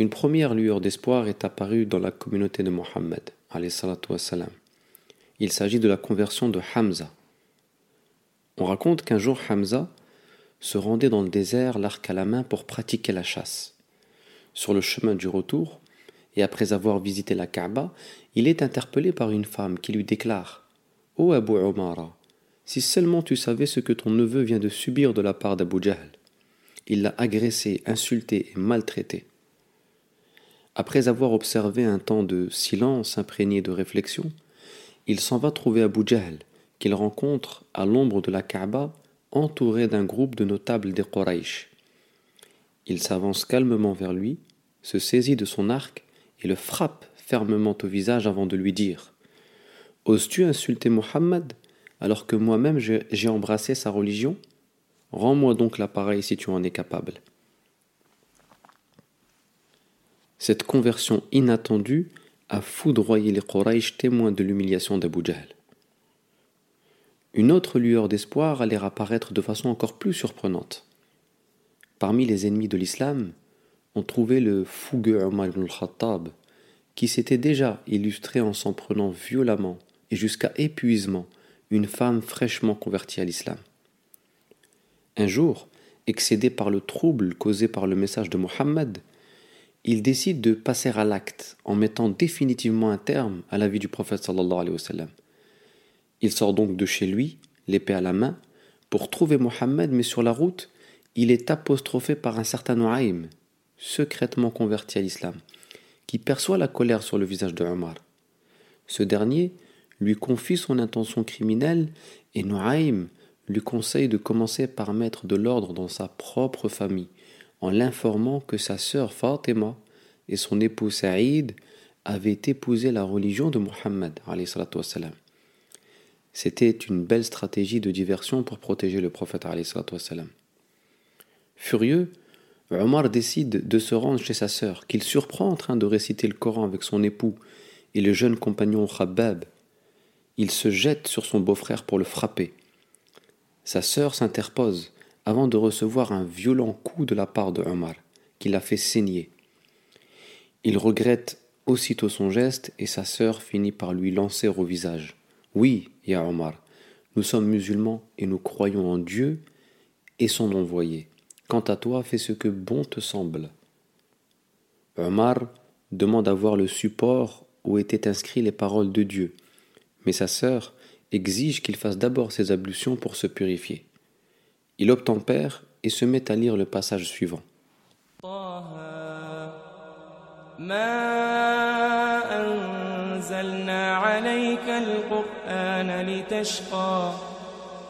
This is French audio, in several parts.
une première lueur d'espoir est apparue dans la communauté de Mohammed. Il s'agit de la conversion de Hamza. On raconte qu'un jour Hamza se rendait dans le désert l'arc à la main pour pratiquer la chasse. Sur le chemin du retour, et après avoir visité la Kaaba, il est interpellé par une femme qui lui déclare Ô Abu Omara, si seulement tu savais ce que ton neveu vient de subir de la part d'Abu Jahl. Il l'a agressé, insulté et maltraité. Après avoir observé un temps de silence imprégné de réflexion, il s'en va trouver Abu Jahl, qu'il rencontre à l'ombre de la Kaaba, entouré d'un groupe de notables des Quraysh. Il s'avance calmement vers lui, se saisit de son arc et le frappe fermement au visage avant de lui dire Oses-tu insulter Mohammed alors que moi-même j'ai embrassé sa religion? Rends-moi donc l'appareil si tu en es capable. Cette conversion inattendue a foudroyé les Quraysh témoins de l'humiliation d'Abu Jahl. Une autre lueur d'espoir allait apparaître de façon encore plus surprenante. Parmi les ennemis de l'islam, on trouvait le fougueux Omar ibn al-Khattab, qui s'était déjà illustré en s'en prenant violemment et jusqu'à épuisement une femme fraîchement convertie à l'islam. Un jour, excédé par le trouble causé par le message de Mohammed, il décide de passer à l'acte en mettant définitivement un terme à la vie du prophète sallallahu alayhi wa. Il sort donc de chez lui, l'épée à la main, pour trouver Mohammed, mais sur la route, il est apostrophé par un certain Noaim, secrètement converti à l'islam, qui perçoit la colère sur le visage de Omar. Ce dernier lui confie son intention criminelle et Noaim lui conseille de commencer par mettre de l'ordre dans sa propre famille en l'informant que sa sœur Fatima et son époux Saïd avaient épousé la religion de Muhammad. C'était une belle stratégie de diversion pour protéger le prophète. Furieux, Omar décide de se rendre chez sa sœur, qu'il surprend en train de réciter le Coran avec son époux et le jeune compagnon Khabbab. Il se jette sur son beau-frère pour le frapper. Sa sœur s'interpose avant de recevoir un violent coup de la part de Omar, qui l'a fait saigner. Il regrette aussitôt son geste et sa sœur finit par lui lancer au visage. Oui, Ya Omar, nous sommes musulmans et nous croyons en Dieu et son envoyé. Quant à toi, fais ce que bon te semble. Omar demande à voir le support où étaient inscrites les paroles de Dieu, mais sa sœur exige qu'il fasse d'abord ses ablutions pour se purifier. Il obtempère et se met à lire le passage suivant.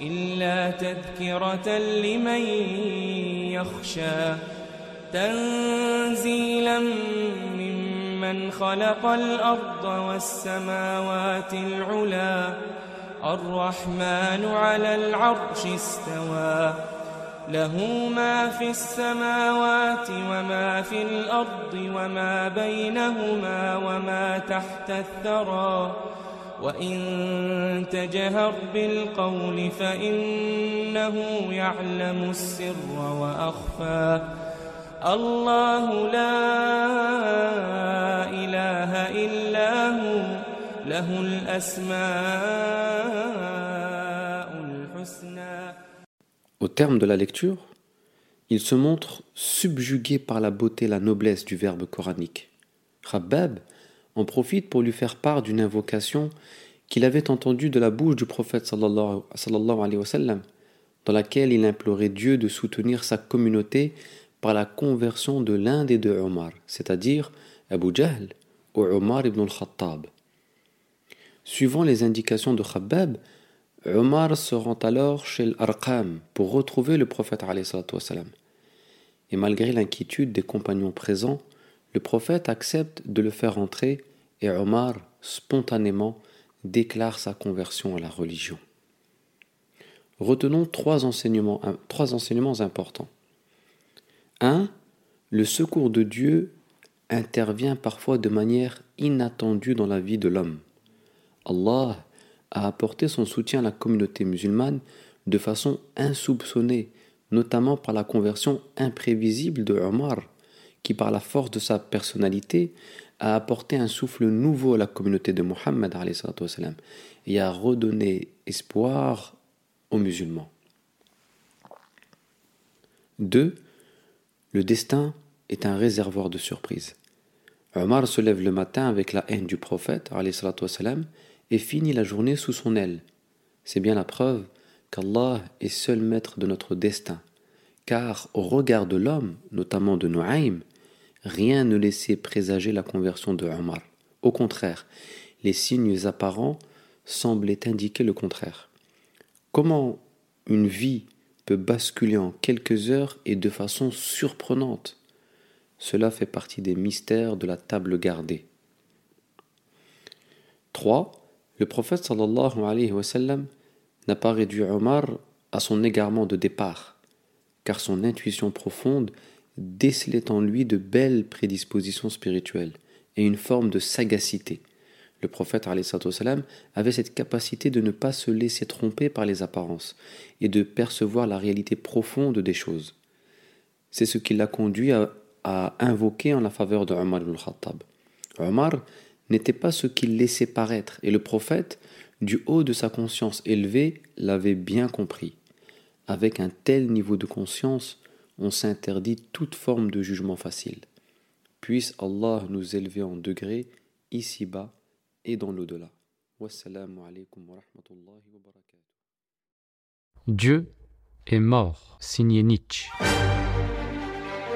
إلا تذكرة لمن يخشى تنزيلا ممن خلق الأرض والسماوات العلا الرحمن على العرش استوى. له ما في السماوات وما في الأرض وما بينهما وما تحت الثرى. وإن تجهر بالقول فإنه يعلم السر وأخفى. الله لا إله إلا هو. له الأسماء الحسنى Au terme de la lecture, il se montre subjugué par la beauté et la noblesse du verbe coranique. Khabbab en profite pour lui faire part d'une invocation qu'il avait entendue de la bouche du prophète sallallahu alayhi wa sallam, dans laquelle il implorait Dieu de soutenir sa communauté par la conversion de l'un des deux Omar, c'est-à-dire Abu Jahl ou Omar ibn al-Khattab. Suivant les indications de Khabbab, Omar se rend alors chez l'Arqam pour retrouver le prophète Et malgré l'inquiétude des compagnons présents, le prophète accepte de le faire entrer et Omar, spontanément, déclare sa conversion à la religion. Retenons trois enseignements, trois enseignements importants. 1. Le secours de Dieu intervient parfois de manière inattendue dans la vie de l'homme. Allah a apporté son soutien à la communauté musulmane de façon insoupçonnée, notamment par la conversion imprévisible de Omar, qui par la force de sa personnalité a apporté un souffle nouveau à la communauté de Mohammed et a redonné espoir aux musulmans. 2. Le destin est un réservoir de surprises. Omar se lève le matin avec la haine du prophète et finit la journée sous son aile. C'est bien la preuve qu'Allah est seul maître de notre destin, car au regard de l'homme, notamment de Noaim, rien ne laissait présager la conversion de Omar. Au contraire, les signes apparents semblaient indiquer le contraire. Comment une vie peut basculer en quelques heures et de façon surprenante? Cela fait partie des mystères de la table gardée. 3. Le prophète n'a pas réduit Omar à son égarement de départ, car son intuition profonde décelait en lui de belles prédispositions spirituelles et une forme de sagacité. Le prophète avait cette capacité de ne pas se laisser tromper par les apparences et de percevoir la réalité profonde des choses. C'est ce qui l'a conduit à, invoquer en la faveur de Omar ibn Khattab. Omar n'était pas ce qu'il laissait paraître, et le prophète, du haut de sa conscience élevée, l'avait bien compris. Avec un tel niveau de conscience, on s'interdit toute forme de jugement facile. Puisse Allah nous élever en degrés ici-bas et dans l'au-delà. Dieu est mort, signé Nietzsche.